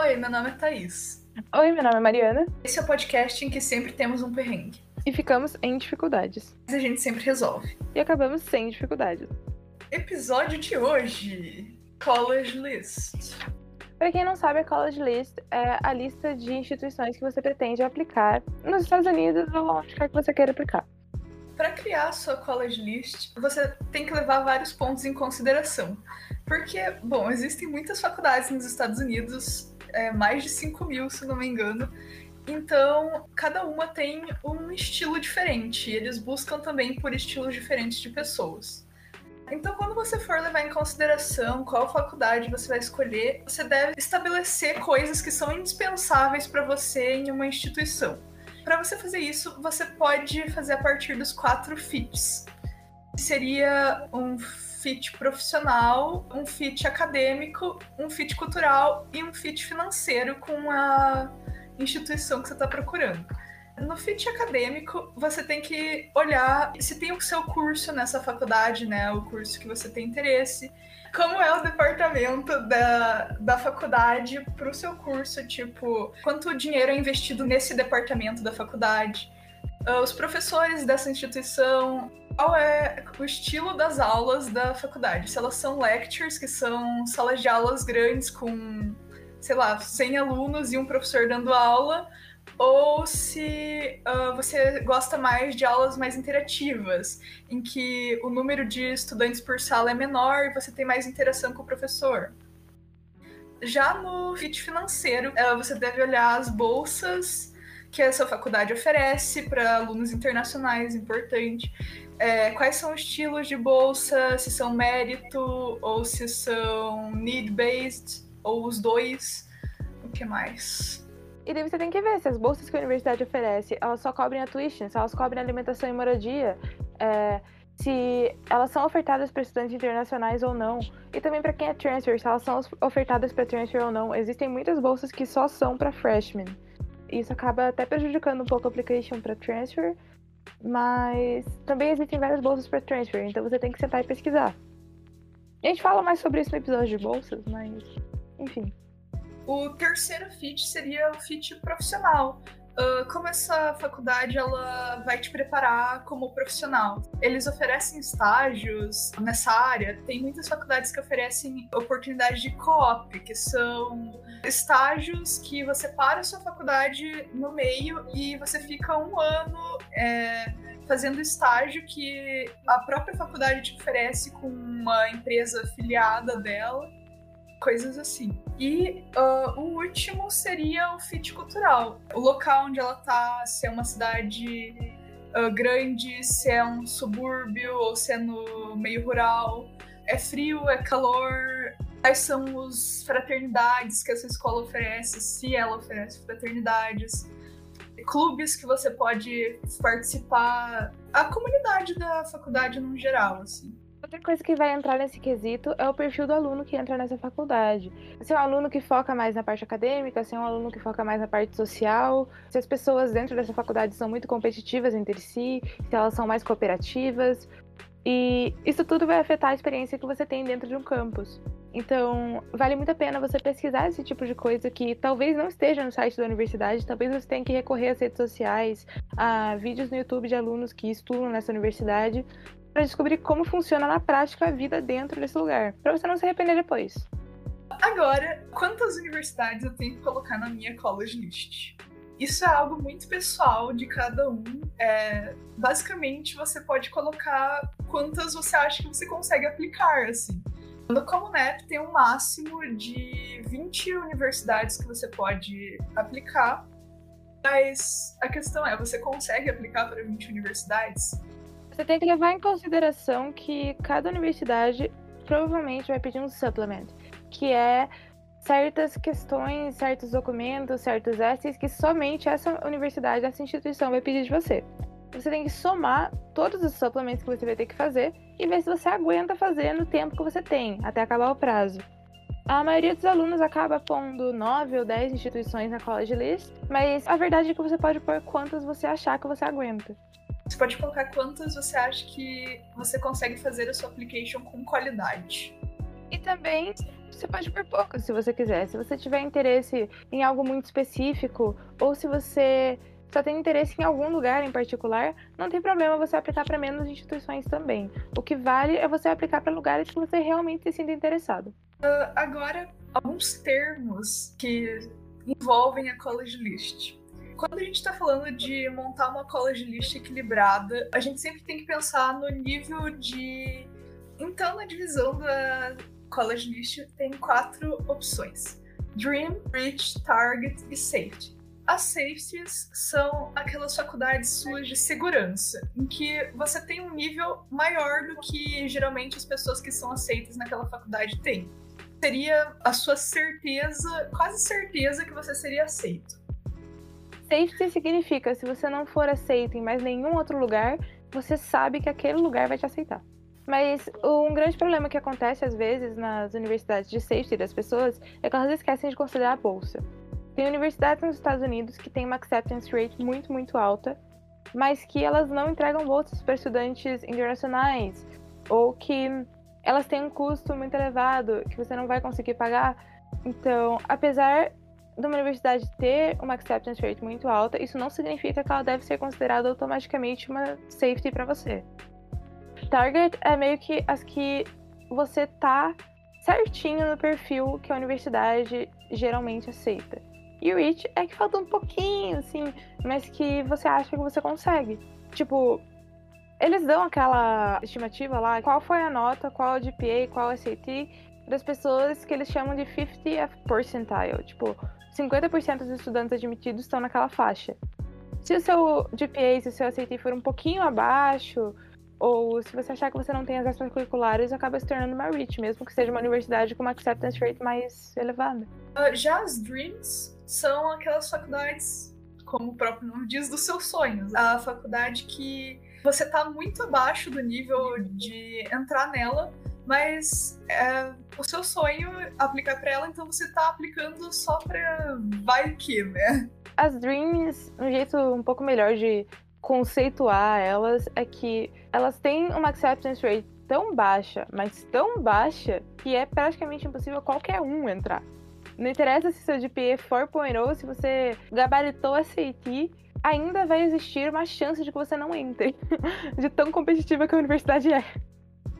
Oi, meu nome é Thaís. Oi, meu nome é Mariana. Esse é o podcast em que sempre temos um perrengue. E ficamos em dificuldades. Mas a gente sempre resolve. E acabamos sem dificuldades. Episódio de hoje: College List. Para quem não sabe, a College List é a lista de instituições que você pretende aplicar nos Estados Unidos ou onde quer que você queira aplicar. Para criar a sua College List, você tem que levar vários pontos em consideração. Porque, bom, existem muitas faculdades nos Estados Unidos é, mais de 5 mil, se não me engano. Então, cada uma tem um estilo diferente. E eles buscam também por estilos diferentes de pessoas. Então, quando você for levar em consideração qual faculdade você vai escolher, você deve estabelecer coisas que são indispensáveis para você em uma instituição. Para você fazer isso, você pode fazer a partir dos quatro FITs. Seria um fit profissional, um fit acadêmico, um fit cultural e um fit financeiro com a instituição que você está procurando. No fit acadêmico, você tem que olhar se tem o seu curso nessa faculdade, né? O curso que você tem interesse. Como é o departamento da, da faculdade para o seu curso? Tipo, quanto dinheiro é investido nesse departamento da faculdade? Uh, os professores dessa instituição, qual é o estilo das aulas da faculdade? Se elas são lectures, que são salas de aulas grandes com, sei lá, 100 alunos e um professor dando aula, ou se uh, você gosta mais de aulas mais interativas, em que o número de estudantes por sala é menor e você tem mais interação com o professor. Já no FIT financeiro, uh, você deve olhar as bolsas que essa faculdade oferece para alunos internacionais, importante. É, quais são os estilos de bolsa, se são mérito ou se são need-based, ou os dois. O que mais? E daí você tem que ver se as bolsas que a universidade oferece, elas só cobrem a tuition, se elas cobrem alimentação e moradia, é, se elas são ofertadas para estudantes internacionais ou não, e também para quem é transfer, se elas são ofertadas para transfer ou não. Existem muitas bolsas que só são para freshmen isso acaba até prejudicando um pouco a application para transfer, mas também existem várias bolsas para transfer, então você tem que sentar e pesquisar. A gente fala mais sobre isso no episódio de bolsas, mas enfim. O terceiro fit seria o fit profissional, Uh, como essa faculdade ela vai te preparar como profissional. Eles oferecem estágios nessa área. Tem muitas faculdades que oferecem oportunidade de co-op, que são estágios que você para a sua faculdade no meio e você fica um ano é, fazendo estágio que a própria faculdade te oferece com uma empresa afiliada dela coisas assim. E uh, o último seria o fit cultural. O local onde ela tá, se é uma cidade uh, grande, se é um subúrbio ou se é no meio rural. É frio, é calor. Quais são os fraternidades que essa escola oferece, se ela oferece fraternidades. Clubes que você pode participar. A comunidade da faculdade no geral, assim. Outra coisa que vai entrar nesse quesito é o perfil do aluno que entra nessa faculdade. Se é um aluno que foca mais na parte acadêmica, se é um aluno que foca mais na parte social, se as pessoas dentro dessa faculdade são muito competitivas entre si, se elas são mais cooperativas. E isso tudo vai afetar a experiência que você tem dentro de um campus. Então, vale muito a pena você pesquisar esse tipo de coisa que talvez não esteja no site da universidade, talvez você tenha que recorrer às redes sociais, a vídeos no YouTube de alunos que estudam nessa universidade, para descobrir como funciona na prática a vida dentro desse lugar, para você não se arrepender depois. Agora, quantas universidades eu tenho que colocar na minha college list? Isso é algo muito pessoal de cada um. É, basicamente, você pode colocar quantas você acha que você consegue aplicar, assim. No Comunep tem um máximo de 20 universidades que você pode aplicar, mas a questão é, você consegue aplicar para 20 universidades? Você tem que levar em consideração que cada universidade provavelmente vai pedir um supplement, que é certas questões, certos documentos, certos essays que somente essa universidade, essa instituição vai pedir de você. Você tem que somar todos os suplementos que você vai ter que fazer e ver se você aguenta fazer no tempo que você tem, até acabar o prazo. A maioria dos alunos acaba pondo 9 ou 10 instituições na college list, mas a verdade é que você pode pôr quantas você achar que você aguenta. Você pode colocar quantas você acha que você consegue fazer a sua application com qualidade. E também Você pode por pouco, se você quiser. Se você tiver interesse em algo muito específico, ou se você só tem interesse em algum lugar em particular, não tem problema você aplicar para menos instituições também. O que vale é você aplicar para lugares que você realmente se sinta interessado. Uh, agora, alguns termos que envolvem a college list. Quando a gente está falando de montar uma college list equilibrada, a gente sempre tem que pensar no nível de. Então, na divisão da college list, tem quatro opções: Dream, Reach, Target e Safety. As safeties são aquelas faculdades suas de segurança, em que você tem um nível maior do que geralmente as pessoas que são aceitas naquela faculdade têm. Seria a sua certeza, quase certeza que você seria aceito. Safety significa se você não for aceito em mais nenhum outro lugar, você sabe que aquele lugar vai te aceitar. Mas um grande problema que acontece às vezes nas universidades de safety das pessoas é que elas esquecem de considerar a bolsa. Tem universidades nos Estados Unidos que têm uma acceptance rate muito, muito alta, mas que elas não entregam bolsas para estudantes internacionais, ou que elas têm um custo muito elevado que você não vai conseguir pagar. Então, apesar de uma universidade ter uma acceptance rate muito alta, isso não significa que ela deve ser considerada automaticamente uma safety para você. Target é meio que as que você tá certinho no perfil que a universidade geralmente aceita. E o é que falta um pouquinho, assim, mas que você acha que você consegue. Tipo, eles dão aquela estimativa lá, qual foi a nota, qual é o GPA, qual é o SAT, das pessoas que eles chamam de 50th percentile. Tipo, 50% dos estudantes admitidos estão naquela faixa. Se o seu GPA, se o seu SAT for um pouquinho abaixo, ou se você achar que você não tem as extracurriculares, acaba se tornando uma REACH, mesmo que seja uma universidade com uma acceptance rate mais elevada. Uh, já as Dreams são aquelas faculdades, como o próprio nome diz, dos seus sonhos. A faculdade que você está muito abaixo do nível de entrar nela, mas é o seu sonho aplicar para ela, então você está aplicando só para vai que, né? As Dreams, um jeito um pouco melhor de conceituar elas é que elas têm uma acceptance rate tão baixa, mas tão baixa, que é praticamente impossível qualquer um entrar. Não interessa se seu GPA é 4.0, se você gabaritou a ainda vai existir uma chance de que você não entre, de tão competitiva que a universidade é.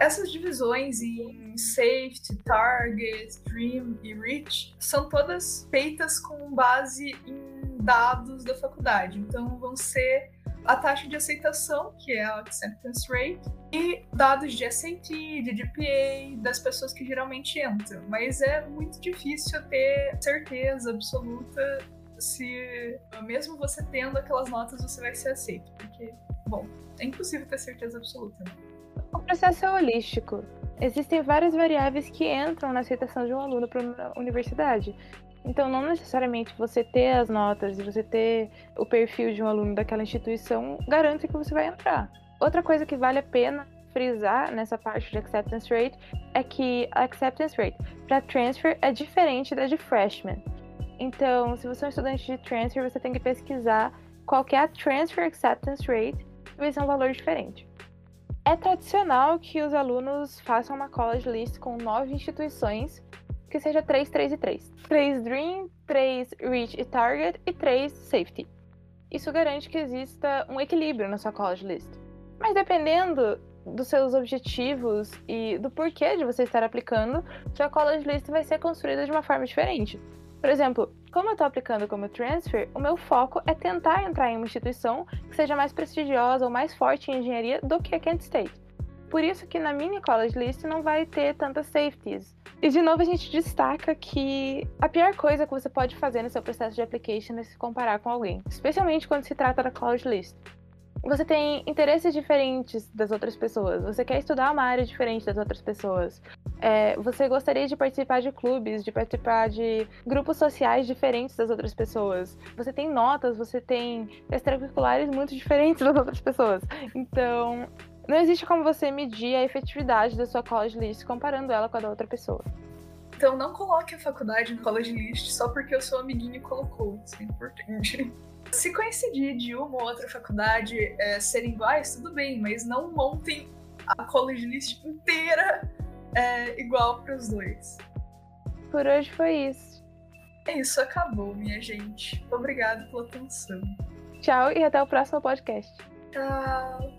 Essas divisões em Safety, Target, Dream e Reach são todas feitas com base em dados da faculdade. Então vão ser a taxa de aceitação, que é a acceptance rate, e dados de SAT, de GPA, das pessoas que geralmente entram. Mas é muito difícil ter certeza absoluta se, mesmo você tendo aquelas notas, você vai ser aceito. Porque, bom, é impossível ter certeza absoluta. Né? O processo é holístico. Existem várias variáveis que entram na aceitação de um aluno para uma universidade. Então, não necessariamente você ter as notas e você ter o perfil de um aluno daquela instituição garante que você vai entrar. Outra coisa que vale a pena frisar nessa parte de acceptance rate é que a acceptance rate para transfer é diferente da de freshman. Então, se você é um estudante de transfer, você tem que pesquisar qual é a transfer acceptance rate vai ser um valor diferente. É tradicional que os alunos façam uma college list com nove instituições que seja 3, 3 e 3. 3 Dream, 3 Reach e Target e 3 Safety. Isso garante que exista um equilíbrio na sua college list. Mas dependendo dos seus objetivos e do porquê de você estar aplicando, sua college list vai ser construída de uma forma diferente. Por exemplo, como eu estou aplicando como transfer, o meu foco é tentar entrar em uma instituição que seja mais prestigiosa ou mais forte em engenharia do que a Kent State. Por isso que na mini college list não vai ter tantas safeties. E de novo a gente destaca que a pior coisa que você pode fazer no seu processo de application é se comparar com alguém, especialmente quando se trata da college list. Você tem interesses diferentes das outras pessoas, você quer estudar uma área diferente das outras pessoas, é, você gostaria de participar de clubes, de participar de grupos sociais diferentes das outras pessoas, você tem notas, você tem extracurriculares muito diferentes das outras pessoas. Então, não existe como você medir a efetividade da sua college list comparando ela com a da outra pessoa. Então não coloque a faculdade no college list só porque o seu amiguinho colocou. Isso é importante. Se coincidir de uma ou outra faculdade é, serem iguais, tudo bem, mas não montem a college list inteira é, igual para os dois. por hoje foi isso. É isso, acabou, minha gente. Obrigado pela atenção. Tchau e até o próximo podcast. Tchau.